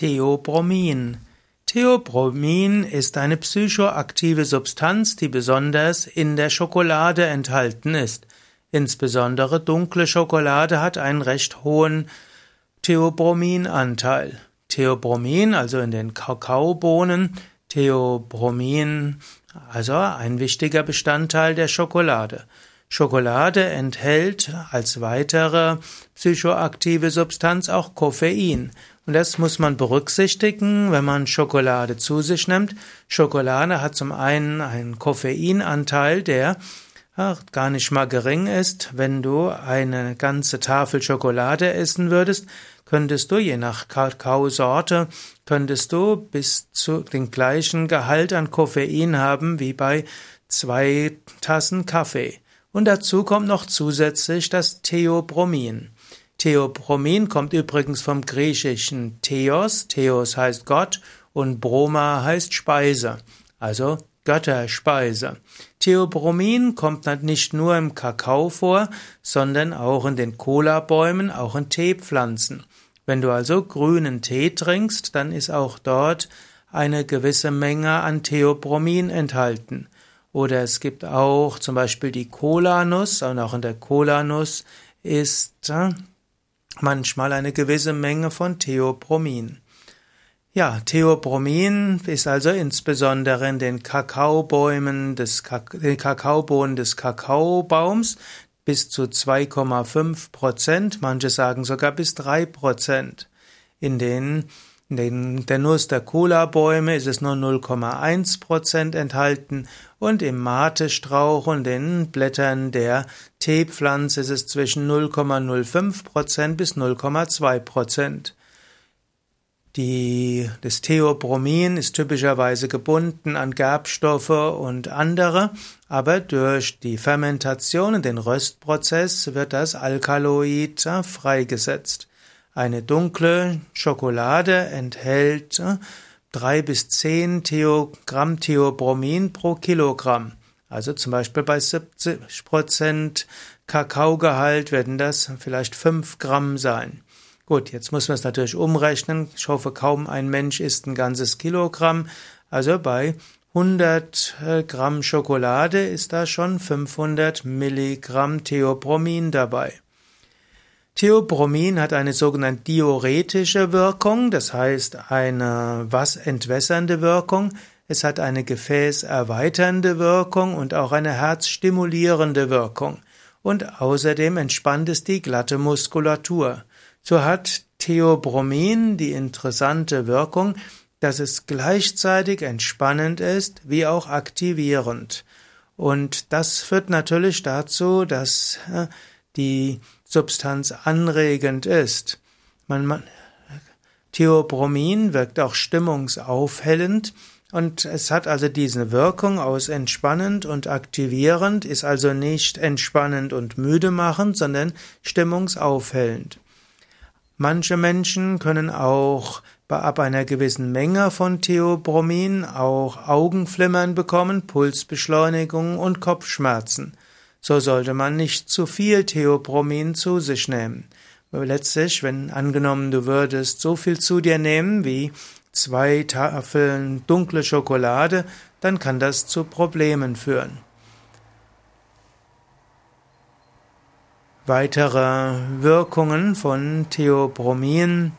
Theobromin. Theobromin ist eine psychoaktive Substanz, die besonders in der Schokolade enthalten ist. Insbesondere dunkle Schokolade hat einen recht hohen Theobrominanteil. Theobromin, also in den Kakaobohnen, Theobromin, also ein wichtiger Bestandteil der Schokolade. Schokolade enthält als weitere psychoaktive Substanz auch Koffein. Und das muss man berücksichtigen, wenn man Schokolade zu sich nimmt. Schokolade hat zum einen einen Koffeinanteil, der gar nicht mal gering ist. Wenn du eine ganze Tafel Schokolade essen würdest, könntest du je nach Kakaosorte könntest du bis zu den gleichen Gehalt an Koffein haben wie bei zwei Tassen Kaffee. Und dazu kommt noch zusätzlich das Theobromin. Theobromin kommt übrigens vom griechischen Theos, Theos heißt Gott und Broma heißt Speise, also Götterspeise. Theobromin kommt nicht nur im Kakao vor, sondern auch in den Cola-Bäumen, auch in Teepflanzen. Wenn du also grünen Tee trinkst, dann ist auch dort eine gewisse Menge an Theobromin enthalten. Oder es gibt auch zum Beispiel die Kolanuss und auch in der Kolanuss ist äh, manchmal eine gewisse Menge von Theobromin. Ja, Theobromin ist also insbesondere in den Kakaobäumen des den Kakaobohnen des Kakaobaums bis zu 2,5 Prozent, manche sagen sogar bis 3 Prozent. In den in der Nuss der Cola-Bäume ist es nur 0,1 Prozent enthalten und im Mate-Strauch und den Blättern der Teepflanze ist es zwischen 0,05 Prozent bis 0,2 Prozent. Die, das Theobromin ist typischerweise gebunden an Gerbstoffe und andere, aber durch die Fermentation und den Röstprozess wird das Alkaloid freigesetzt. Eine dunkle Schokolade enthält äh, drei bis zehn Gramm Theobromin pro Kilogramm. Also zum Beispiel bei 70 Prozent Kakaogehalt werden das vielleicht fünf Gramm sein. Gut, jetzt muss man es natürlich umrechnen. Ich hoffe, kaum ein Mensch isst ein ganzes Kilogramm. Also bei 100 äh, Gramm Schokolade ist da schon 500 Milligramm Theobromin dabei. Theobromin hat eine sogenannte diuretische Wirkung, das heißt eine was entwässernde Wirkung. Es hat eine gefäßerweiternde Wirkung und auch eine herzstimulierende Wirkung. Und außerdem entspannt es die glatte Muskulatur. So hat Theobromin die interessante Wirkung, dass es gleichzeitig entspannend ist wie auch aktivierend. Und das führt natürlich dazu, dass äh, die Substanz anregend ist. Man, man, Theobromin wirkt auch stimmungsaufhellend und es hat also diese Wirkung aus entspannend und aktivierend, ist also nicht entspannend und müde machend, sondern stimmungsaufhellend. Manche Menschen können auch ab einer gewissen Menge von Theobromin auch Augenflimmern bekommen, Pulsbeschleunigung und Kopfschmerzen. So sollte man nicht zu viel Theobromin zu sich nehmen. Letztlich, wenn angenommen du würdest so viel zu dir nehmen wie zwei Tafeln dunkle Schokolade, dann kann das zu Problemen führen. Weitere Wirkungen von Theobromin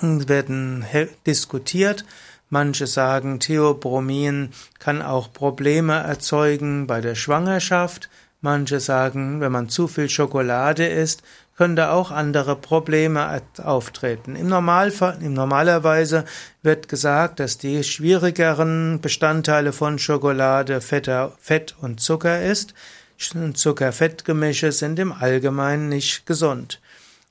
werden diskutiert. Manche sagen, Theobromin kann auch Probleme erzeugen bei der Schwangerschaft. Manche sagen, wenn man zu viel Schokolade isst, könnte auch andere Probleme auftreten. Im Normalfall, im normalerweise wird gesagt, dass die schwierigeren Bestandteile von Schokolade Fetter, Fett und Zucker ist. Zucker-Fett-Gemische sind im Allgemeinen nicht gesund.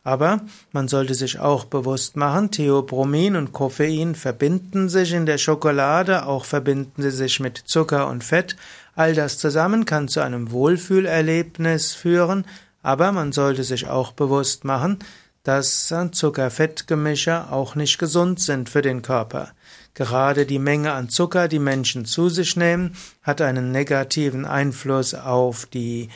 Aber man sollte sich auch bewusst machen, Theobromin und Koffein verbinden sich in der Schokolade, auch verbinden sie sich mit Zucker und Fett, All das zusammen kann zu einem Wohlfühlerlebnis führen, aber man sollte sich auch bewusst machen, dass Zucker-Fett-Gemische auch nicht gesund sind für den Körper. Gerade die Menge an Zucker, die Menschen zu sich nehmen, hat einen negativen Einfluss auf die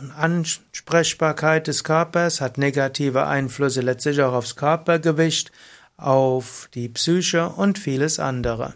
Insulinansprechbarkeit des Körpers, hat negative Einflüsse letztlich auch aufs Körpergewicht, auf die Psyche und vieles andere.